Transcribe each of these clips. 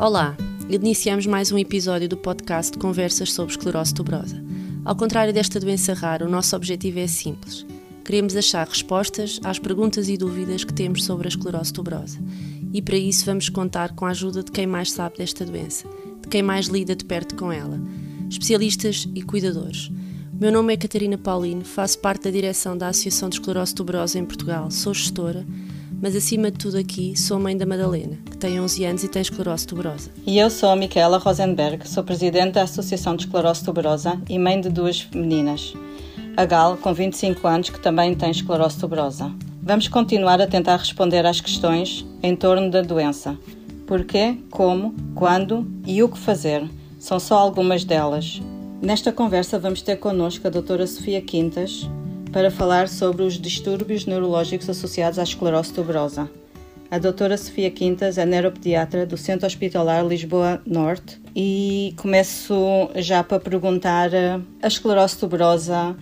Olá, iniciamos mais um episódio do podcast Conversas sobre Esclerose Tuberosa. Ao contrário desta doença rara, o nosso objetivo é simples. Queremos achar respostas às perguntas e dúvidas que temos sobre a esclerose tuberosa. E para isso vamos contar com a ajuda de quem mais sabe desta doença, de quem mais lida de perto com ela, especialistas e cuidadores. O meu nome é Catarina Paulino, faço parte da direção da Associação de Esclerose Tuberosa em Portugal, sou gestora mas acima de tudo aqui sou mãe da Madalena, que tem 11 anos e tem esclerose tuberosa. E eu sou a Micaela Rosenberg, sou presidente da Associação de Esclerose Tuberosa e mãe de duas meninas. A Gal, com 25 anos, que também tem esclerose tuberosa. Vamos continuar a tentar responder às questões em torno da doença. Porquê, como, quando e o que fazer. São só algumas delas. Nesta conversa vamos ter connosco a doutora Sofia Quintas, para falar sobre os distúrbios neurológicos associados à esclerose tuberosa. A doutora Sofia Quintas é neuropediatra do Centro Hospitalar Lisboa Norte e começo já para perguntar: a esclerose tuberosa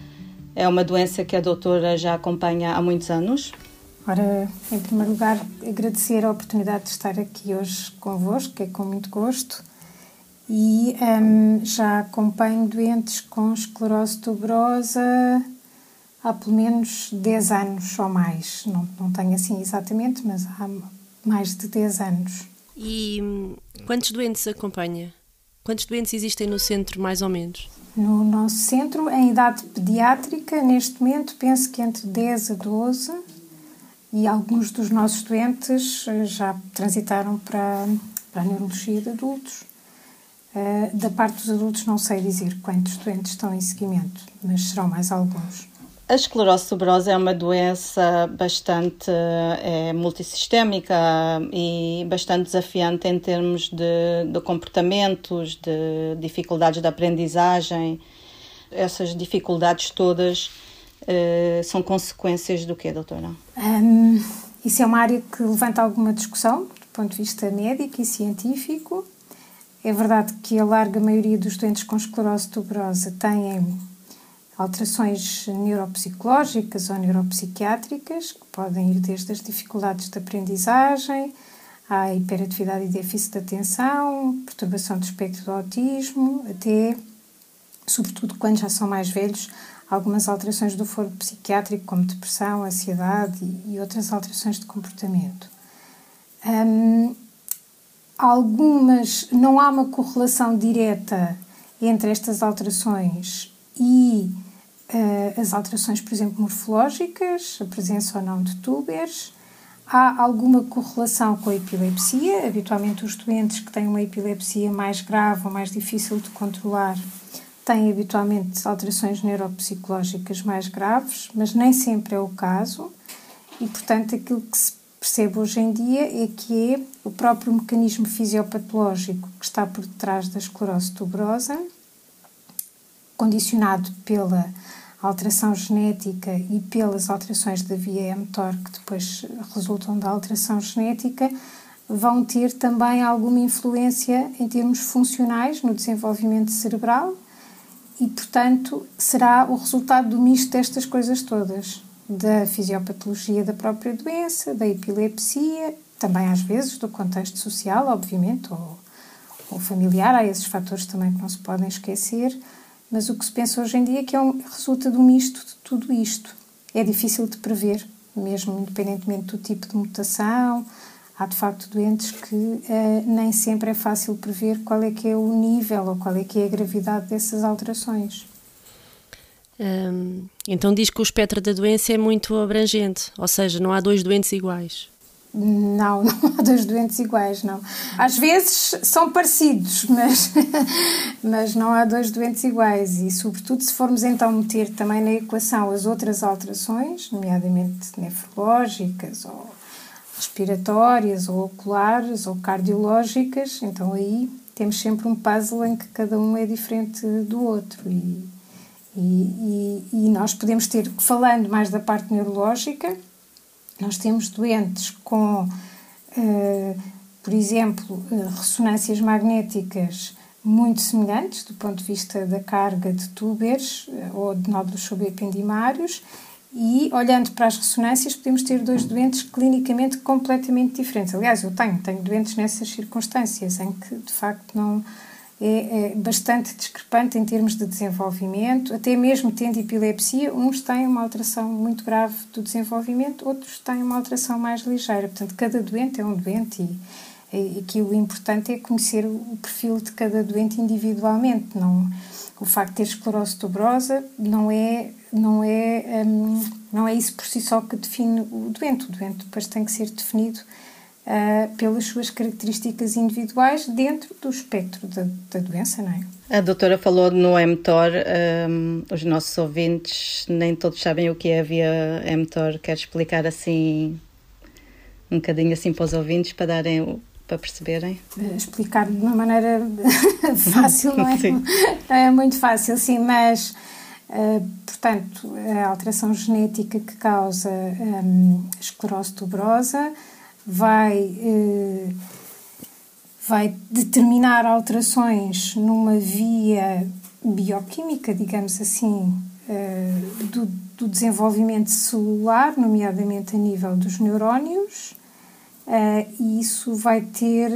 é uma doença que a doutora já acompanha há muitos anos? Ora, em primeiro lugar, agradecer a oportunidade de estar aqui hoje convosco, é com muito gosto. E um, já acompanho doentes com esclerose tuberosa há pelo menos 10 anos ou mais. Não, não tenho assim exatamente, mas há mais de 10 anos. E hum, quantos doentes acompanha? Quantos doentes existem no centro, mais ou menos? No nosso centro, em idade pediátrica, neste momento, penso que entre 10 a 12 e alguns dos nossos doentes eh, já transitaram para, para a neurologia de adultos. Uh, da parte dos adultos, não sei dizer quantos doentes estão em seguimento, mas serão mais alguns. A esclerose tuberosa é uma doença bastante é, multissistémica e bastante desafiante em termos de, de comportamentos, de dificuldades de aprendizagem. Essas dificuldades todas eh, são consequências do quê, doutora? Um, isso é uma área que levanta alguma discussão do ponto de vista médico e científico. É verdade que a larga maioria dos doentes com esclerose tuberosa têm alterações neuropsicológicas ou neuropsiquiátricas, que podem ir desde as dificuldades de aprendizagem, à hiperatividade e déficit de atenção, perturbação do espectro do autismo, até, sobretudo quando já são mais velhos, algumas alterações do foro psiquiátrico, como depressão, ansiedade e, outras alterações de comportamento. Um, algumas, não há uma correlação direta entre estas alterações e as alterações, por exemplo, morfológicas, a presença ou não de tubers. Há alguma correlação com a epilepsia. Habitualmente, os doentes que têm uma epilepsia mais grave ou mais difícil de controlar têm habitualmente alterações neuropsicológicas mais graves, mas nem sempre é o caso. E, portanto, aquilo que se percebe hoje em dia é que é o próprio mecanismo fisiopatológico que está por detrás da esclerose tuberosa, condicionado pela alteração genética e pelas alterações da via mTOR que depois resultam da alteração genética, vão ter também alguma influência em termos funcionais no desenvolvimento cerebral e, portanto, será o resultado do misto destas coisas todas, da fisiopatologia da própria doença, da epilepsia, também às vezes do contexto social, obviamente, ou, ou familiar, há esses fatores também que não se podem esquecer, mas o que se pensa hoje em dia é que é um, resulta de um misto de tudo isto. É difícil de prever, mesmo independentemente do tipo de mutação. Há de facto doentes que uh, nem sempre é fácil prever qual é que é o nível ou qual é que é a gravidade dessas alterações. Hum, então diz que o espectro da doença é muito abrangente, ou seja, não há dois doentes iguais. Não, não há dois doentes iguais, não. Às vezes são parecidos, mas, mas não há dois doentes iguais. E, sobretudo, se formos então meter também na equação as outras alterações, nomeadamente nefrológicas ou respiratórias ou oculares ou cardiológicas, então aí temos sempre um puzzle em que cada um é diferente do outro. E, e, e, e nós podemos ter, falando mais da parte neurológica, nós temos doentes com, uh, por exemplo, uh, ressonâncias magnéticas muito semelhantes do ponto de vista da carga de tubers uh, ou de nódulos subependimários E olhando para as ressonâncias, podemos ter dois doentes clinicamente completamente diferentes. Aliás, eu tenho, tenho doentes nessas circunstâncias em que de facto não é, é, bastante discrepante em termos de desenvolvimento, até mesmo tendo epilepsia, uns têm uma alteração muito grave do desenvolvimento, outros têm uma alteração mais ligeira. Portanto, cada doente é um doente e, e que o importante é conhecer o perfil de cada doente individualmente. Não, o facto de ter esclerose tuberosa não é não é um, não é isso por si só que define o doente. O doente depois tem que ser definido uh, pelas suas características individuais dentro do espectro da, da doença, não é? A doutora falou no mTOR, um, os nossos ouvintes nem todos sabem o que é a via mTOR. Quer explicar assim um bocadinho assim para os ouvintes para darem para perceberem? Explicar de uma maneira fácil não é? É muito fácil, sim, mas uh, portanto a alteração genética que causa um, esclerose tuberosa vai, eh, vai determinar alterações numa via bioquímica, digamos assim, eh, do, do desenvolvimento celular, nomeadamente a nível dos neurónios, Uh, e isso vai ter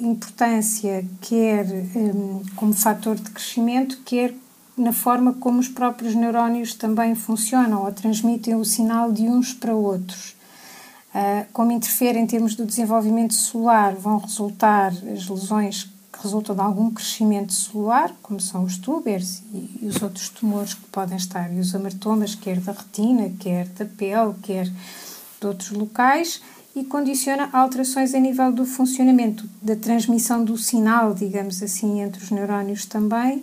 importância quer como fator de crescimento, quer na forma como os próprios neurónios também funcionam ou transmitem o sinal de uns para outros. Ah, como interfere em termos do desenvolvimento celular, vão resultar as lesões que resultam de algum crescimento celular, como são os túberes e, os outros tumores que podem estar, e os amartomas, quer da retina, quer da pele, quer de outros locais, e condiciona alterações a nível do funcionamento, da transmissão do sinal, digamos assim, entre os neurónios também.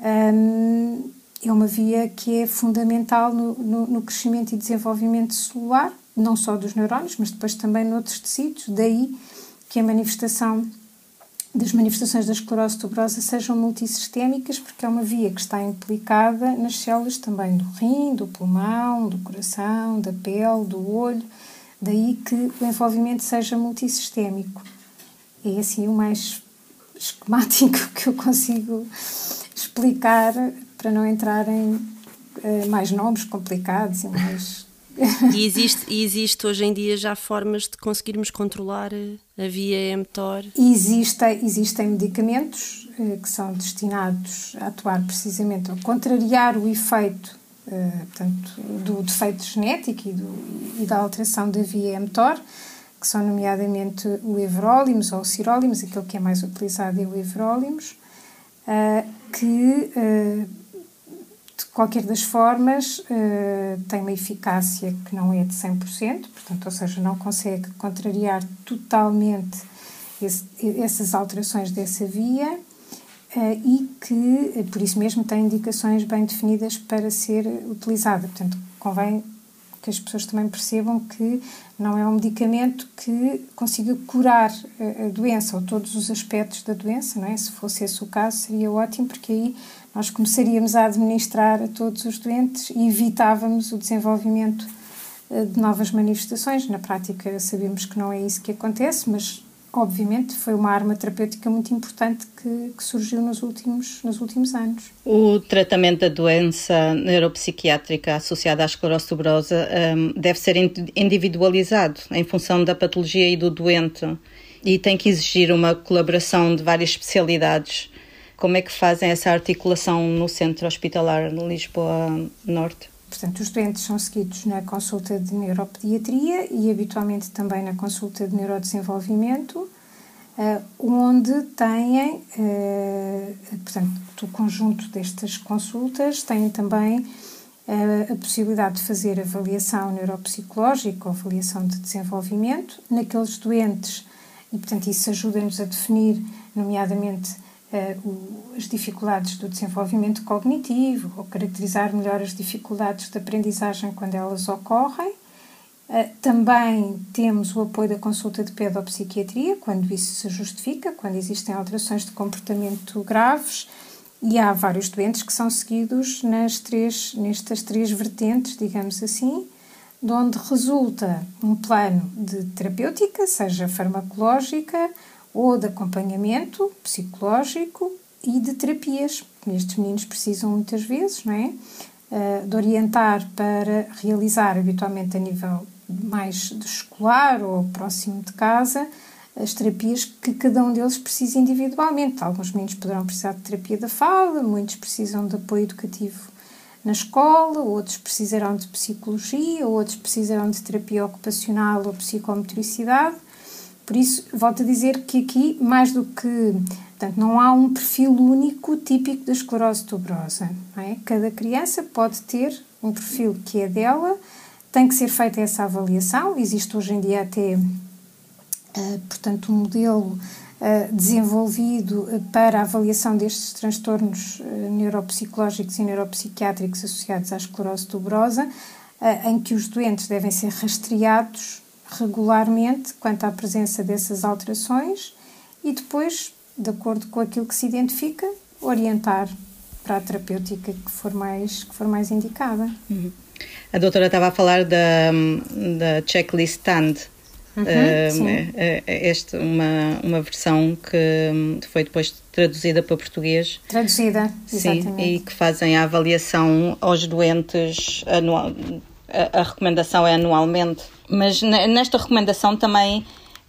É uma via que é fundamental no, no, no crescimento e desenvolvimento celular, não só dos neurónios, mas depois também noutros tecidos, daí que a manifestação das manifestações da esclerose tuberosa sejam multissistémicas, porque é uma via que está implicada nas células também do rim, do pulmão, do coração, da pele, do olho, daí que o envolvimento seja multissistémico. É assim o mais esquemático que eu consigo explicar para não entrar em eh, mais nomes complicados e mais e existe, e existe hoje em dia já formas de conseguirmos controlar a via mTOR? Existe, existem medicamentos eh, que são destinados a atuar precisamente a contrariar o efeito eh, portanto, do defeito genético e, do, e da alteração da via mTOR, que são nomeadamente o everolimus ou o sirolimus, aquele que é mais utilizado é o everolimus, eh, que qualquer das formas, uh, tem uma eficácia que não é de 100%, portanto, ou seja, não consegue contrariar totalmente esse, essas alterações dessa via uh, e que, eh, por isso mesmo, tem indicações bem definidas para ser utilizada. Portanto, convém que as pessoas também percebam que não é um medicamento que consiga curar a doença ou todos os aspectos da doença, não é? Se fosse esse o caso, seria ótimo, porque aí nós começaríamos a administrar a todos os doentes e evitávamos o desenvolvimento eh, de novas manifestações. Na prática, sabemos que não é isso que acontece, mas obviamente foi uma arma terapêutica muito importante que, que, surgiu nos últimos, nos últimos anos. O tratamento da doença neuropsiquiátrica associada à esclerose tuberosa um, deve ser individualizado em função da patologia e do doente e tem que exigir uma colaboração de várias especialidades como é que fazem essa articulação no Centro Hospitalar de Lisboa Norte? Portanto, os doentes são seguidos na consulta de neuropediatria e habitualmente também na consulta de neurodesenvolvimento, eh, onde têm, eh, portanto, o conjunto destas consultas têm também eh, a possibilidade de fazer avaliação neuropsicológica ou avaliação de desenvolvimento naqueles doentes e, portanto, isso ajuda-nos a definir, nomeadamente, as dificuldades do desenvolvimento cognitivo ou caracterizar melhor as dificuldades de aprendizagem quando elas ocorrem. Uh, também temos o apoio da consulta de pedopsiquiatria, quando isso se justifica, quando existem alterações de comportamento graves, e há vários doentes que são seguidos nas três, nestas três vertentes, digamos assim, de onde resulta um plano de terapêutica, seja farmacológica ou de acompanhamento psicológico e de terapias. Estes meninos precisam muitas vezes, não é? de orientar para realizar, habitualmente a nível mais escolar ou próximo de casa, as terapias que cada um deles precisa individualmente. Alguns meninos poderão precisar de terapia da fala, muitos precisam de apoio educativo na escola, outros precisarão de psicologia, outros precisarão de terapia ocupacional ou psicomotricidade. Por isso, volto a dizer que aqui, mais do que. Portanto, não há um perfil único típico da esclerose tuberosa. É? Cada criança pode ter um perfil que é dela, tem que ser feita essa avaliação. Existe hoje em dia até, uh, portanto, um modelo uh, desenvolvido para a avaliação destes transtornos neuropsicológicos e neuropsiquiátricos associados à esclerose tuberosa, em que os doentes devem ser rastreados regularmente quanto à presença dessas alterações e depois, de acordo com aquilo que se identifica, orientar para a terapêutica que for mais, que for mais indicada. Uhum. A doutora estava a falar da, da checklist STAND. Uhum, uh, este, uma, uma versão que foi depois traduzida para português. Traduzida, exatamente. Sim, e que fazem a avaliação aos doentes anual. A, a recomendação é anualmente. Mas nesta recomendação também,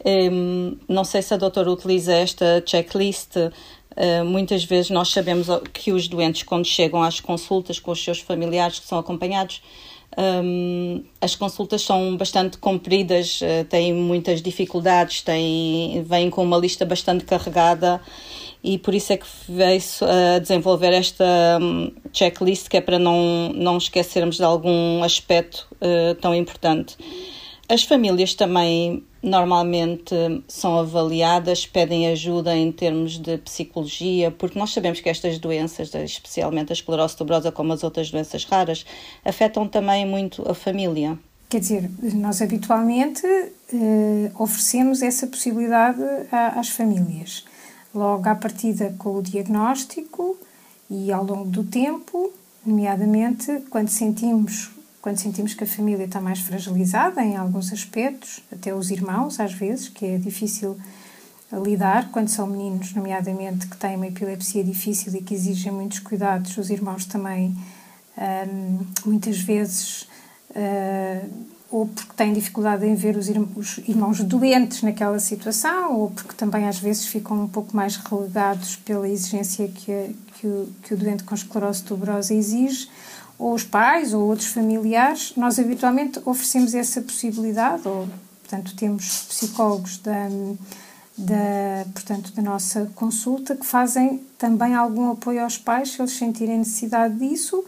um, não sei se a doutora utiliza esta checklist, uh, muitas vezes nós sabemos que os doentes, quando chegam às consultas com os seus familiares que são acompanhados, um, as consultas são bastante compridas, uh, têm muitas dificuldades, têm, vêm com uma lista bastante carregada e por isso é que veio a desenvolver esta um, checklist que é para não, não esquecermos de algum aspecto uh, tão importante. As famílias também normalmente são avaliadas, pedem ajuda em termos de psicologia, porque nós sabemos que estas doenças, especialmente a esclerose tuberosa, como as outras doenças raras, afetam também muito a família. Quer dizer, nós habitualmente eh, oferecemos essa possibilidade às famílias. Logo à partida com o diagnóstico e ao longo do tempo, nomeadamente quando sentimos quando sentimos que a família está mais fragilizada em alguns aspectos, até os irmãos, às vezes, que é difícil lidar quando são meninos, nomeadamente que têm uma epilepsia difícil e que exigem muitos cuidados, os irmãos também hum, muitas vezes hum, ou porque têm dificuldade em ver os, irmãos doentes naquela situação ou porque também às vezes ficam um pouco mais relegados pela exigência que, a, que, o, que o doente com esclerose tuberosa exige ou os pais ou outros familiares, nós habitualmente oferecemos essa possibilidade, ou, portanto, temos psicólogos da, da, portanto, da nossa consulta que fazem também algum apoio aos pais se eles sentirem necessidade disso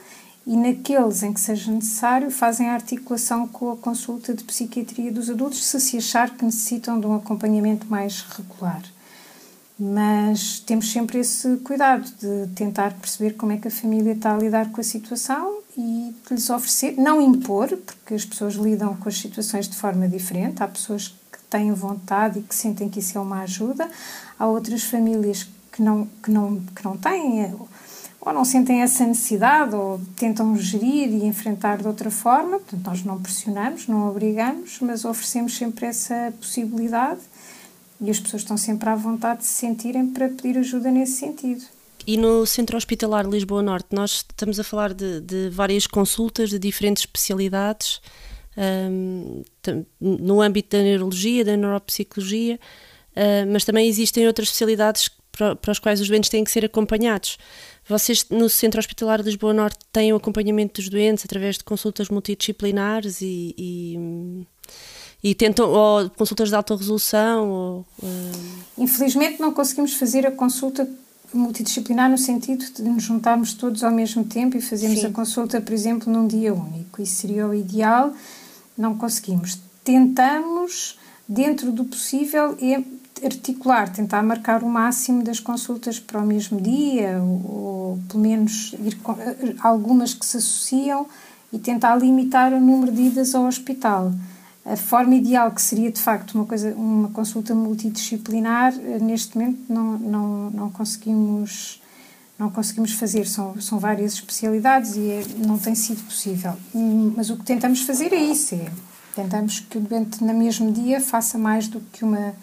e naqueles em que seja necessário fazem a articulação com a consulta de psiquiatria dos adultos se se achar que necessitam de um acompanhamento mais regular mas temos sempre esse cuidado de tentar perceber como é que a família está a lidar com a situação e lhes oferecer, não impor, porque as pessoas lidam com as situações de forma diferente. Há pessoas que têm vontade e que sentem que isso é uma ajuda, há outras famílias que não, que não, que não têm ou não sentem essa necessidade ou tentam gerir e enfrentar de outra forma. Portanto, nós não pressionamos, não obrigamos, mas oferecemos sempre essa possibilidade e as pessoas estão sempre à vontade de se sentirem para pedir ajuda nesse sentido. E no Centro Hospitalar Lisboa Norte, nós estamos a falar de, de várias consultas de diferentes especialidades, um, no âmbito da neurologia, da neuropsicologia, uh, mas também existem outras especialidades para, para as quais os doentes têm que ser acompanhados. Vocês no Centro Hospitalar Lisboa Norte têm o acompanhamento dos doentes através de consultas multidisciplinares e, e e tentam ou consultas de alta resolução ou, uh... infelizmente não conseguimos fazer a consulta multidisciplinar no sentido de nos juntarmos todos ao mesmo tempo e fazermos Sim. a consulta por exemplo num dia único isso seria o ideal não conseguimos tentamos dentro do possível articular tentar marcar o máximo das consultas para o mesmo dia ou, ou pelo menos ir com, algumas que se associam e tentar limitar o número de idas ao hospital a forma ideal, que seria de facto uma, coisa, uma consulta multidisciplinar, eh, neste momento não, não, não, conseguimos, não conseguimos fazer. São, são várias especialidades e é, não tem sido possível. Mas o que tentamos fazer é isso: é, tentamos que o doente, no mesmo dia, faça mais do que uma.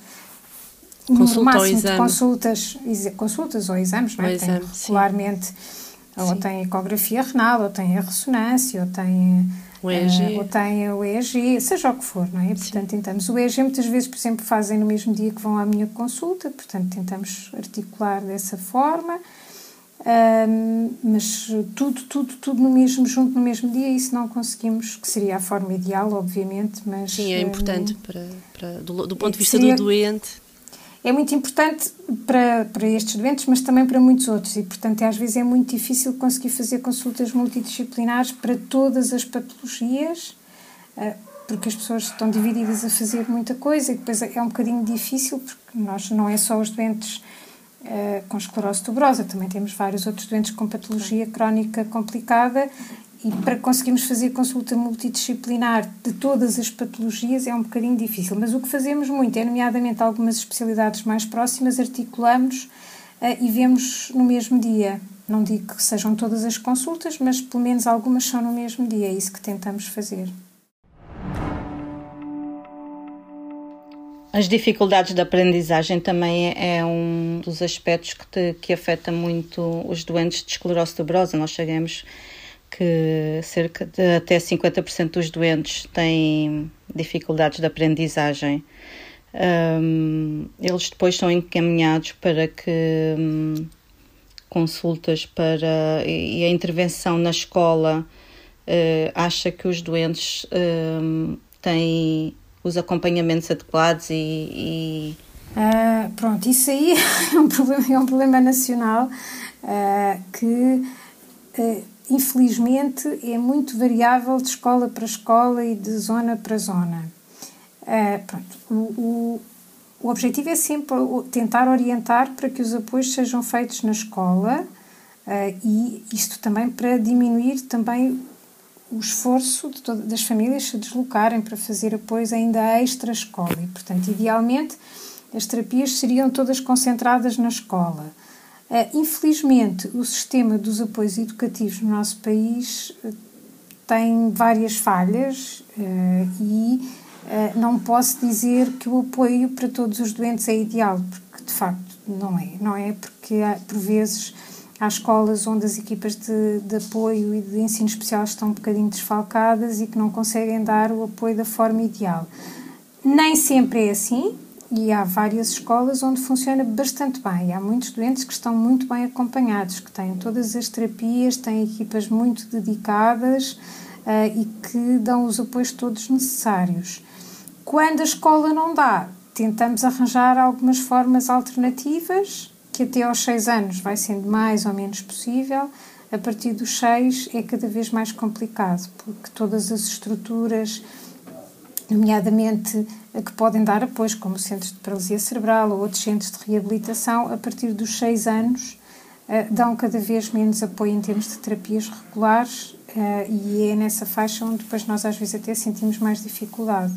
Número máximo de consultas, consultas ou exames, não é? Tem regularmente. Sim Ou tem ecografia renal, ou tem a ressonância, ou tem o EEG. Uh, ou tem o EEG, seja o que for, não é? Sim. Portanto, tentamos. O EEG muitas vezes, por exemplo, fazem no mesmo dia que vão à minha consulta, portanto, tentamos articular dessa forma. Mas tudo, tudo, tudo no mesmo, junto no mesmo dia, isso não conseguimos, que seria a forma ideal, obviamente, mas... Sim, é importante um, para, para, do, do ponto de vista seria, do doente. É muito importante para, para estes doentes, mas também para muitos outros, e portanto às vezes é muito difícil conseguir fazer consultas multidisciplinares para todas as patologias, uh, porque as pessoas estão divididas a fazer muita coisa, e depois é um bocadinho difícil, porque nós não é só os doentes uh, com esclerose tuberosa, também temos vários outros doentes com patologia crónica complicada e para conseguirmos fazer consulta multidisciplinar de todas as patologias é um bocadinho difícil. Mas o que fazemos muito é, nomeadamente, algumas especialidades mais próximas, articulamos uh, e vemos no mesmo dia. Não digo que sejam todas as consultas, mas pelo menos algumas são no mesmo dia. É isso que tentamos fazer. As dificuldades da aprendizagem também é um dos aspectos que, te, que afeta muito os doentes de esclerose tuberosa. Nós chegamos que cerca de até 50% dos doentes têm dificuldades de aprendizagem. Um, eles depois são encaminhados para que um, consultas para e a intervenção na escola uh, acha que os doentes um, têm os acompanhamentos adequados e, e... Uh, pronto, isso aí é um problema, é um problema nacional uh, que uh, infelizmente é muito variável de escola para escola e de zona para zona. pronto, o, o, o objetivo é sempre tentar orientar para que os apoios sejam feitos na escola e isto também para diminuir também o esforço das famílias se deslocarem para fazer apoios ainda extra escola e, portanto, idealmente as terapias seriam todas concentradas na escola. Uh, infelizmente, o sistema dos apoios educativos no nosso país uh, tem várias falhas uh, e não posso dizer que o apoio para todos os doentes é ideal, porque de facto não é. Não é porque, por vezes, Há escolas onde as equipas de, de, apoio e de ensino especial estão um bocadinho desfalcadas e que não conseguem dar o apoio da forma ideal. Nem sempre é assim e há várias escolas onde funciona bastante bem. Há muitos doentes que estão muito bem acompanhados, que têm todas as terapias, têm equipas muito dedicadas uh, e que dão os apoios todos necessários. Quando a escola não dá, tentamos arranjar algumas formas alternativas que até aos 6 anos vai sendo mais ou menos possível, a partir dos 6 é cada vez mais complicado, porque todas as estruturas, nomeadamente que podem dar apoio, como centros de paralisia cerebral ou outros centros de reabilitação, a partir dos 6 anos eh, dão cada vez menos apoio em termos de terapias regulares eh, e é nessa faixa onde depois nós às vezes até sentimos mais dificuldade.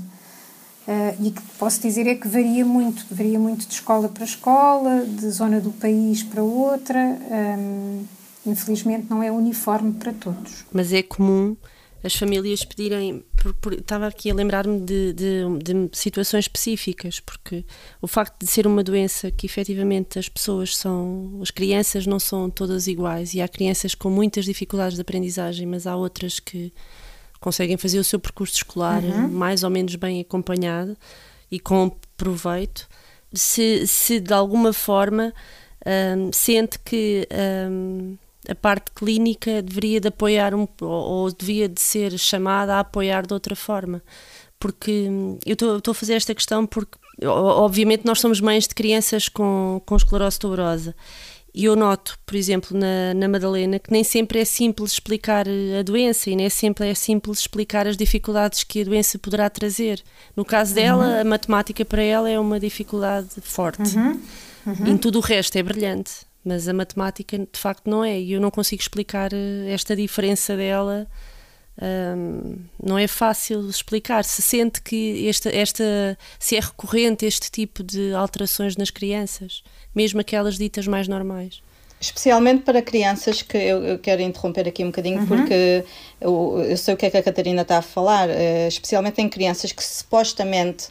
E que posso dizer é que varia muito, varia muito de escola para escola, de zona do país para outra. Um, infelizmente não é uniforme para todos. Mas é comum as famílias pedirem. Por, por, estava aqui a lembrar-me de, de, de, situações específicas, porque o facto de ser uma doença que efetivamente as pessoas são. as crianças não são todas iguais e há crianças com muitas dificuldades de aprendizagem, mas há outras que conseguem fazer o seu percurso escolar uhum. mais ou menos bem acompanhado e com proveito, se, se de alguma forma um, sente que um, a parte clínica deveria de apoiar um, ou, devia de ser chamada a apoiar de outra forma. Porque hum, eu estou a fazer esta questão porque, obviamente, nós somos mães de crianças com, com esclerose tuberosa e eu noto, por exemplo, na, na Madalena, que nem sempre é simples explicar eh, a doença e nem sempre é simples explicar as dificuldades que a doença poderá trazer. No caso dela, uhum. a matemática para ela é uma dificuldade forte. Uhum. Uhum. Em tudo o resto é brilhante, mas a matemática de facto não é. E eu não consigo explicar eh, esta diferença dela. Um, não é fácil explicar. Se sente que esta, esta, se é recorrente este tipo de alterações nas crianças mesmo aquelas ditas mais normais. Especialmente para crianças que eu, eu quero interromper aqui um bocadinho uhum. porque eu, eu, sei o que é que a Catarina está a falar, uh, especialmente em crianças que supostamente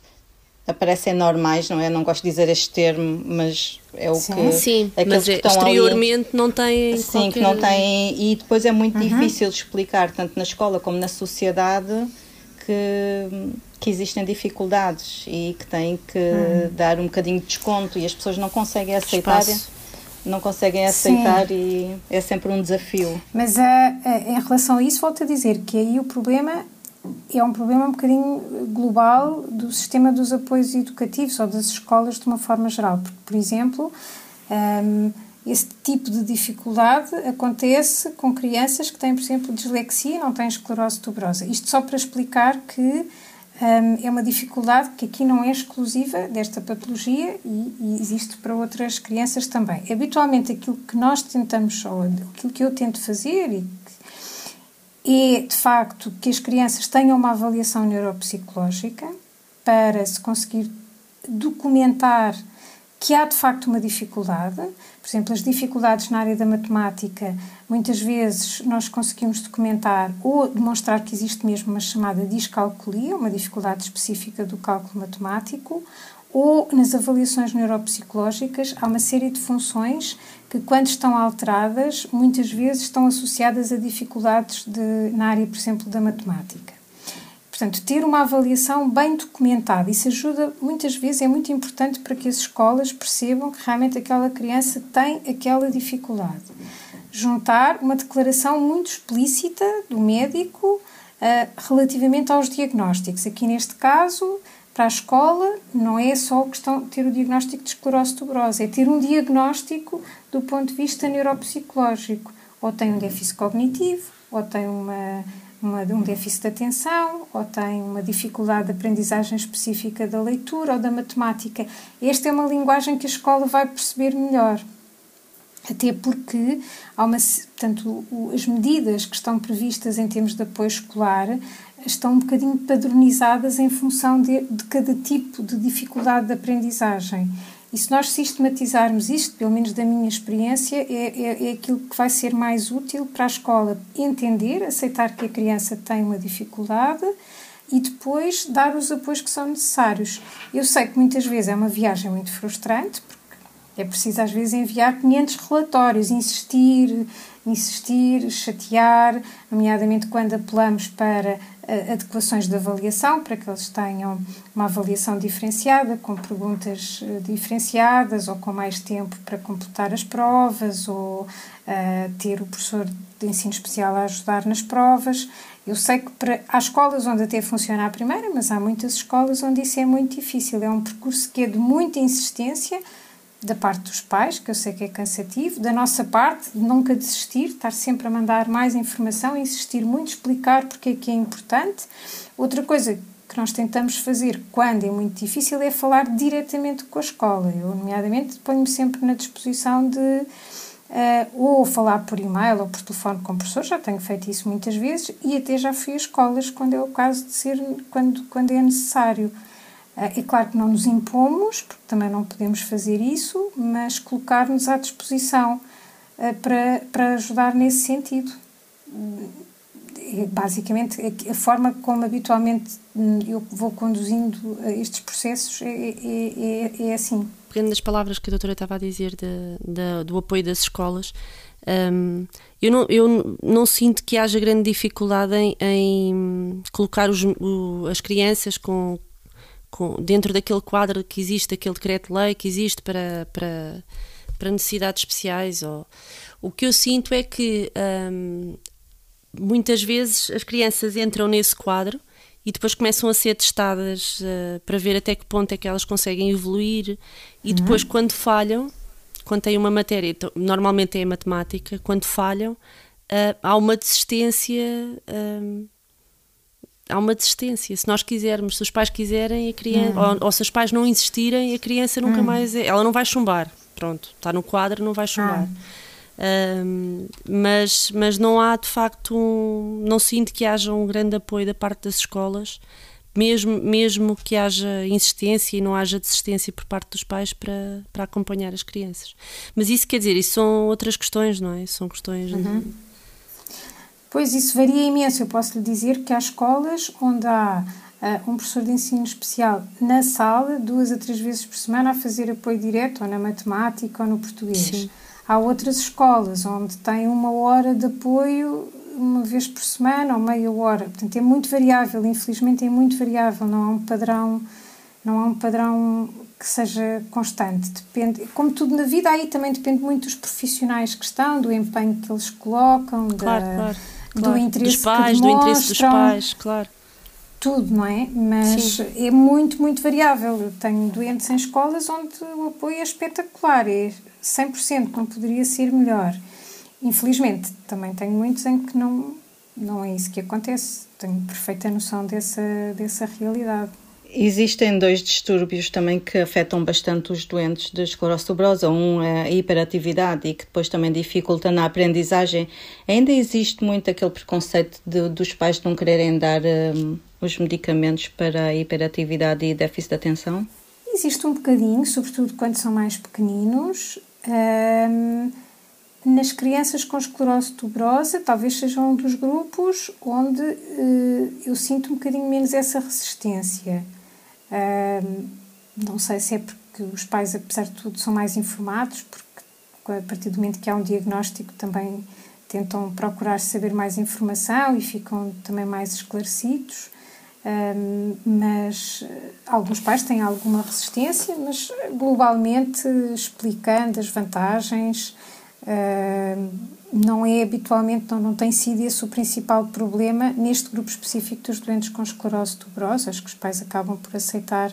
aparecem normais, não é? Não gosto de dizer este termo, mas é o sim. que. Sim, mas que estão exteriormente ali, não têm. Sim, qualquer... que não têm. E depois é muito uhum. difícil de explicar, tanto na escola como na sociedade, que, que existem dificuldades e que têm que uhum. dar um bocadinho de desconto e as pessoas não conseguem aceitar. Espaço não conseguem aceitar Sim. e é sempre um desafio. Mas uh, uh, em relação a isso, volto a dizer que aí o problema é um problema um bocadinho global do sistema dos apoios educativos ou das escolas de uma forma geral, porque, por exemplo, um, esse tipo de dificuldade acontece com crianças que têm, por exemplo, dislexia e não têm esclerose tuberosa. Isto só para explicar que um, é uma dificuldade que aqui não é exclusiva desta patologia e, e, existe para outras crianças também. Habitualmente, aquilo que nós tentamos, ou aquilo que eu tento fazer e é, de facto, que as crianças tenham uma avaliação neuropsicológica para se conseguir documentar que há de facto uma dificuldade. Por exemplo, as dificuldades na área da matemática, muitas vezes nós conseguimos documentar ou demonstrar que existe mesmo uma chamada discalculia, uma dificuldade específica do cálculo matemático, ou nas avaliações neuropsicológicas há uma série de funções que, quando estão alteradas, muitas vezes estão associadas a dificuldades de, na área, por exemplo, da matemática. Portanto, ter uma avaliação bem documentada, isso ajuda muitas vezes, é muito importante para que as escolas percebam que realmente aquela criança tem aquela dificuldade. Juntar uma declaração muito explícita do médico uh, relativamente aos diagnósticos. Aqui neste caso, para a escola não é só questão ter o diagnóstico de esclerose tuberosa, é ter um diagnóstico do ponto de vista neuropsicológico. Ou tem um déficit cognitivo, ou tem uma, uma, um déficit de atenção, ou tem uma dificuldade de aprendizagem específica da leitura ou da matemática. Esta é uma linguagem que a escola vai perceber melhor. Até porque há uma, portanto, as medidas que estão previstas em termos de apoio escolar estão um bocadinho padronizadas em função de, de cada tipo de dificuldade de aprendizagem. E se nós sistematizarmos isto, pelo menos da minha experiência, é, é, é, aquilo que vai ser mais útil para a escola entender, aceitar que a criança tem uma dificuldade e depois dar os apoios que são necessários. Eu sei que muitas vezes é uma viagem muito frustrante, porque é preciso às vezes enviar 500 relatórios, insistir, insistir, chatear, nomeadamente quando apelamos para adequações de avaliação para que eles tenham uma avaliação diferenciada, com perguntas eh, diferenciadas ou com mais tempo para completar as provas ou uh, ter o professor de ensino especial a ajudar nas provas. Eu sei que para, há escolas onde até funciona a primeira, mas há muitas escolas onde isso é muito difícil. É um percurso que é de muita insistência da parte dos pais, que eu sei que é cansativo, da nossa parte, de nunca desistir, estar sempre a mandar mais informação, insistir muito, explicar porque é que é importante. Outra coisa que nós tentamos fazer quando é muito difícil é falar diretamente com a escola. Eu, nomeadamente, ponho-me sempre na disposição de uh, ou falar por e-mail ou por telefone com o professor, já tenho feito isso muitas vezes, e até já fui a escolas quando é o caso de ser, quando, quando é necessário. Ah, é claro que não nos impomos, porque também não podemos fazer isso, mas colocar-nos à disposição ah, para, para ajudar nesse sentido. Basicamente, a forma como habitualmente eu vou conduzindo estes processos é, é, é, é assim. Pegando nas palavras que a doutora estava a dizer de, de, do apoio das escolas, um, eu, não, eu não sinto que haja grande dificuldade em, em colocar os, o, as crianças com, com, dentro daquele quadro que existe, aquele decreto-lei que existe para, para, para necessidades especiais. Ou, o que eu sinto é que hum, muitas vezes as crianças entram nesse quadro e depois começam a ser testadas uh, para ver até que ponto é que elas conseguem evoluir e depois uhum. quando falham, quando têm uma matéria, então, normalmente é a matemática, quando falham, uh, há uma desistência uh, há uma desistência. Se nós quisermos, se os pais quiserem, a criança, uhum. ou, ou, se os pais não insistirem, a criança nunca uhum. mais. É, ela não vai chumbar. Pronto, está no quadro, não vai chumbar. Um, mas, mas não há de facto um, não sinto que haja um grande apoio da parte das escolas mesmo, mesmo que haja insistência e não haja desistência por parte dos pais para, para acompanhar as crianças mas isso quer dizer, isso são outras questões não é? são questões uhum. Pois isso varia imenso. Eu posso lhe dizer que há escolas onde há um professor de ensino especial na sala, duas a três vezes por semana, a fazer apoio direto, ou na matemática ou no português. Sim. Há outras escolas onde tem uma hora de apoio uma vez por semana ou meia hora. Portanto, é muito variável, infelizmente é muito variável, não há um padrão, não há um padrão que seja constante. Depende, como tudo na vida, aí também depende muito dos profissionais que estão, do empenho que eles colocam, claro, da, claro, do claro. interesse dos pais, do interesse dos pais, claro. Tudo, não é? Mas Sim. é muito, muito variável. Eu tenho doentes em escolas onde o apoio é espetacular, é 100%, não poderia ser melhor. Infelizmente, também tenho muitos em que não, não é isso que acontece. Tenho perfeita noção dessa, dessa realidade. Existem dois distúrbios também que afetam bastante os doentes de esclerose tuberosa. Um é a hiperatividade e que depois também dificulta na aprendizagem. Ainda existe muito aquele preconceito de, dos pais não quererem dar um, os medicamentos para a hiperatividade e déficit de atenção? Existe um bocadinho, sobretudo quando são mais pequeninos. Um, nas crianças com esclerose tuberosa, talvez seja um dos grupos onde uh, eu sinto um bocadinho menos essa resistência. Não sei se é porque os pais, apesar de tudo, são mais informados, porque a partir do momento que há um diagnóstico também tentam procurar saber mais informação e ficam também mais esclarecidos. Um, mas alguns pais têm alguma resistência, mas globalmente explicando as vantagens, não é habitualmente, não, não tem sido esse o principal problema neste grupo específico dos doentes com esclerose tuberosa. Acho que os pais acabam por aceitar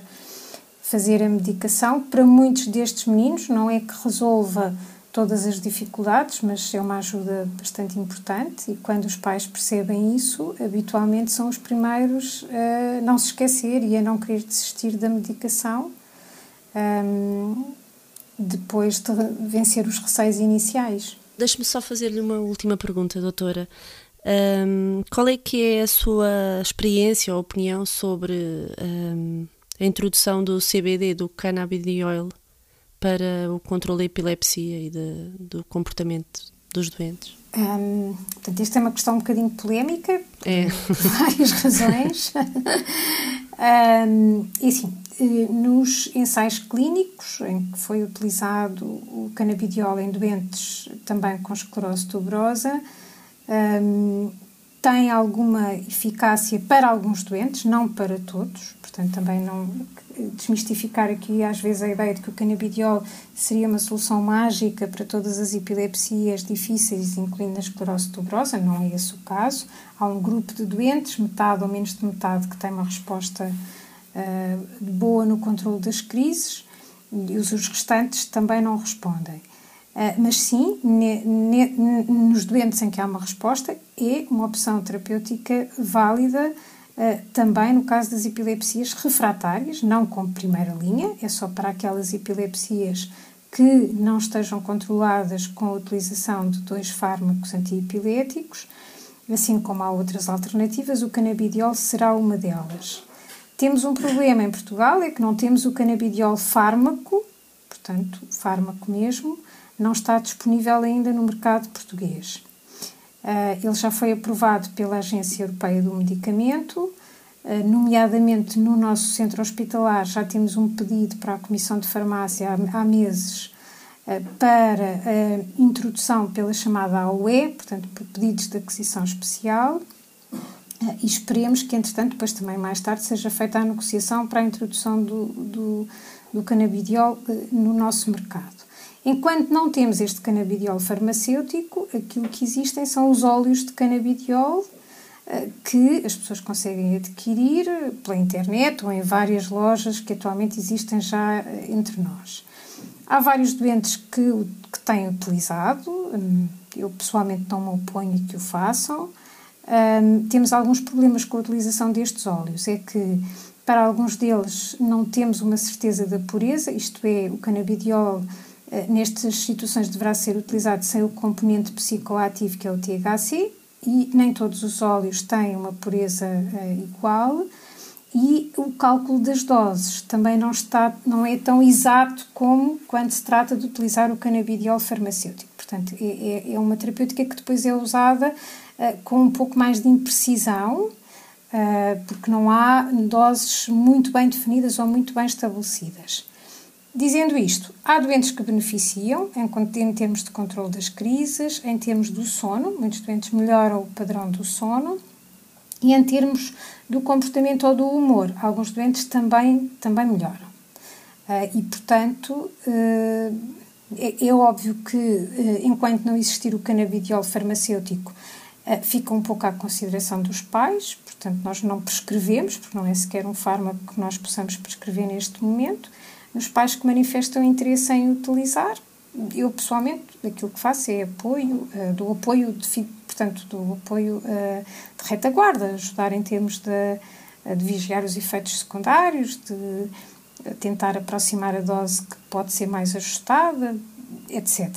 fazer a medicação. Para muitos destes meninos, não é que resolva todas as dificuldades, mas é uma ajuda bastante importante. E quando os pais percebem isso, habitualmente são os primeiros a não se esquecer e a não querer desistir da medicação. Um, depois de vencer os receios iniciais. Deixe-me só fazer-lhe uma última pergunta, doutora. Um, qual é que é a sua experiência ou opinião sobre um, a introdução do CBD, do cannabidiol, para o controle da epilepsia e de, do comportamento dos doentes? Um, portanto, esta é uma questão um bocadinho polémica, é. por várias razões. um, e eh, nos ensaios clínicos, em que foi utilizado o canabidiol em doentes também com esclerose tuberosa, um, tem alguma eficácia para alguns doentes, não para todos, portanto, também não desmistificar aqui às vezes a ideia de que o canabidiol seria uma solução mágica para todas as epilepsias difíceis, incluindo a esclerose tuberosa, não é esse o caso. Há um grupo de doentes, metade ou menos de metade, que tem uma resposta boa no controle das crises e os restantes também não respondem. Uh, mas sim, nos doentes em que há uma resposta, é uma opção terapêutica válida uh, também no caso das epilepsias refratárias, não como primeira linha, é só para aquelas epilepsias que não estejam controladas com a utilização de dois fármacos antiepiléticos, assim como há outras alternativas, o canabidiol será uma delas. Temos um problema em Portugal, é que não temos o canabidiol fármaco, portanto, fármaco mesmo, não está disponível ainda no mercado português. Uh, ele já foi aprovado pela Agência Europeia do Medicamento, uh, nomeadamente no nosso centro hospitalar já temos um pedido para a Comissão de Farmácia há, meses uh, para introdução pela chamada AOE, portanto, por pedidos de aquisição especial. E esperemos que, entretanto, depois também mais tarde seja feita a negociação para a introdução do, do, do canabidiol eh, no nosso mercado. Enquanto não temos este canabidiol farmacêutico, aquilo que existem são os óleos de canabidiol eh, que as pessoas conseguem adquirir pela internet ou em várias lojas que atualmente existem já eh, entre nós. Há vários doentes que, que têm utilizado, hum, eu pessoalmente não me oponho que o façam, um, temos alguns problemas com a utilização destes óleos. É que para alguns deles não temos uma certeza da pureza, isto é, o canabidiol uh, nestas situações deverá ser utilizado sem o componente psicoativo que é o THC e nem todos os óleos têm uma pureza uh, igual e o cálculo das doses também não está não é tão exato como quando se trata de utilizar o canabidiol farmacêutico. Portanto, é, é, é uma terapêutica que depois é usada com um pouco mais de imprecisão, porque não há doses muito bem definidas ou muito bem estabelecidas. Dizendo isto, há doentes que beneficiam em termos de controle das crises, em termos do sono, muitos doentes melhoram o padrão do sono, e em termos do comportamento ou do humor, alguns doentes também, também melhoram. Uh, e, portanto, é, é, óbvio que, enquanto não existir o canabidiol farmacêutico, fica um pouco à consideração dos pais, portanto, nós não prescrevemos, porque não é sequer um fármaco que nós possamos prescrever neste momento, nos pais que manifestam interesse em utilizar. Eu, pessoalmente, aquilo que faço é apoio, uh, do apoio, de, portanto, do apoio uh, de retaguarda, ajudar em termos de, de vigiar os efeitos secundários, de tentar aproximar a dose que pode ser mais ajustada, etc.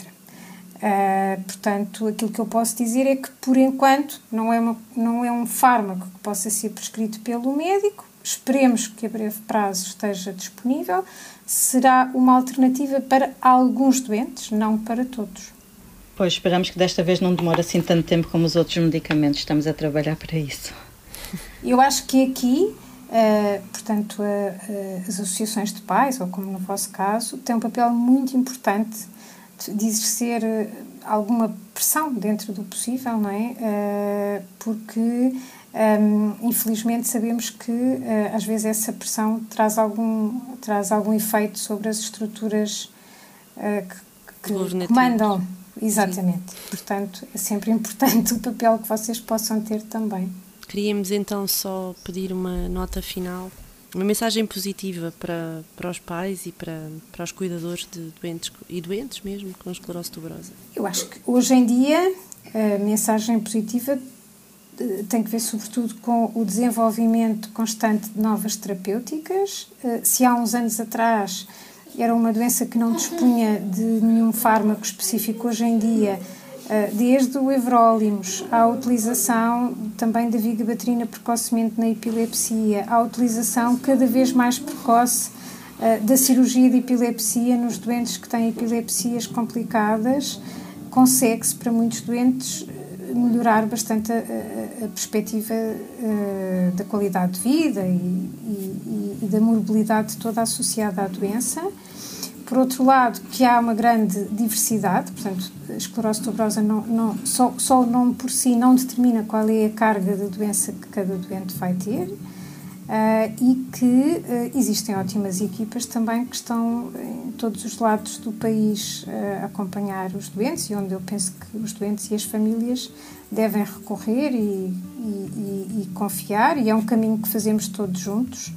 Uh, portanto, aquilo que eu posso dizer é que, por enquanto, não é, uma, não é um fármaco que possa ser prescrito pelo médico. Esperemos que a breve prazo esteja disponível será uma alternativa para alguns doentes, não para todos. Pois, esperamos que desta vez não demore assim tanto tempo como os outros medicamentos. Estamos a trabalhar para isso. Eu acho que aqui, uh, portanto, uh, uh, as associações de pais, ou como no vosso caso, têm um papel muito importante de exercer alguma pressão dentro do possível, não é? porque um, infelizmente sabemos que uh, às vezes essa pressão traz algum, traz algum efeito sobre as estruturas que, que comandam. Exatamente. Sim. Portanto, é sempre importante o papel que vocês possam ter também. Queríamos então só pedir uma nota final, uma mensagem positiva para, para os pais e para, para os cuidadores de doentes e doentes mesmo com esclerose tuberosa. Eu acho que hoje em dia a mensagem positiva tem que ver sobretudo com o desenvolvimento constante de novas terapêuticas. Eh, se há uns anos atrás era uma doença que não dispunha de nenhum fármaco específico, hoje em dia, eh, desde o everolimus à utilização também da vigabatrina precocemente na epilepsia, à utilização cada vez mais precoce eh, da cirurgia de epilepsia nos doentes que têm epilepsias complicadas, consegue-se para muitos doentes melhorar bastante a, a, perspectiva da qualidade de vida e, e, e, da mobilidade toda associada à doença. Por outro lado, que há uma grande diversidade, portanto, a esclerose tuberosa não, não, só, só o nome por si não determina qual é a carga de doença que cada doente vai ter. Uh, e que uh, existem ótimas equipas também que estão em todos os lados do país uh, a acompanhar os doentes e onde eu penso que os doentes e as famílias devem recorrer e, e, e confiar, e é um caminho que fazemos todos juntos.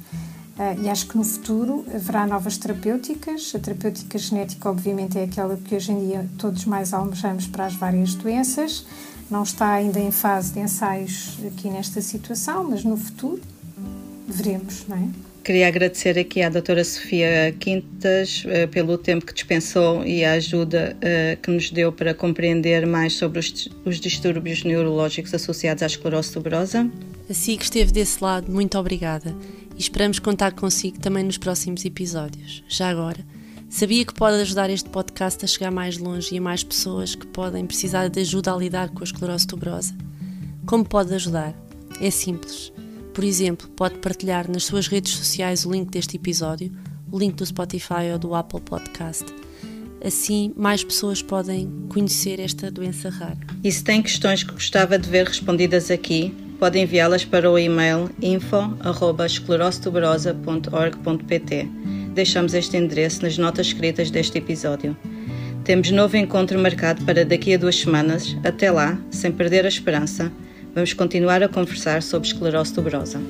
E acho que no futuro haverá novas terapêuticas. A terapêutica genética, obviamente, é aquela que hoje em dia todos mais almejamos para as várias doenças. Não está ainda em fase de ensaios aqui nesta situação, mas no futuro veremos, não é? Queria agradecer aqui à doutora Sofia Quintas uh, pelo tempo que dispensou e a ajuda uh, que nos deu para compreender mais sobre os, os distúrbios neurológicos associados à esclerose tuberosa. Assim que esteve desse lado, muito obrigada e esperamos contar consigo também nos próximos episódios. Já agora, sabia que pode ajudar este podcast a chegar mais longe e a mais pessoas que podem precisar de ajuda a lidar com a esclerose tuberosa? Como pode ajudar? É simples por exemplo, pode partilhar nas suas redes sociais o link deste episódio, o link do Spotify ou do Apple Podcast. Assim, mais pessoas podem conhecer esta doença rara. E se tem questões que gostava de ver respondidas aqui, pode enviá-las para o e-mail info.esclerosetuberosa.org.pt. Deixamos este endereço nas notas escritas deste episódio. Temos novo encontro marcado para daqui a duas semanas. Até lá, sem perder a esperança, Vamos continuar a conversar sobre esclerose tuberosa.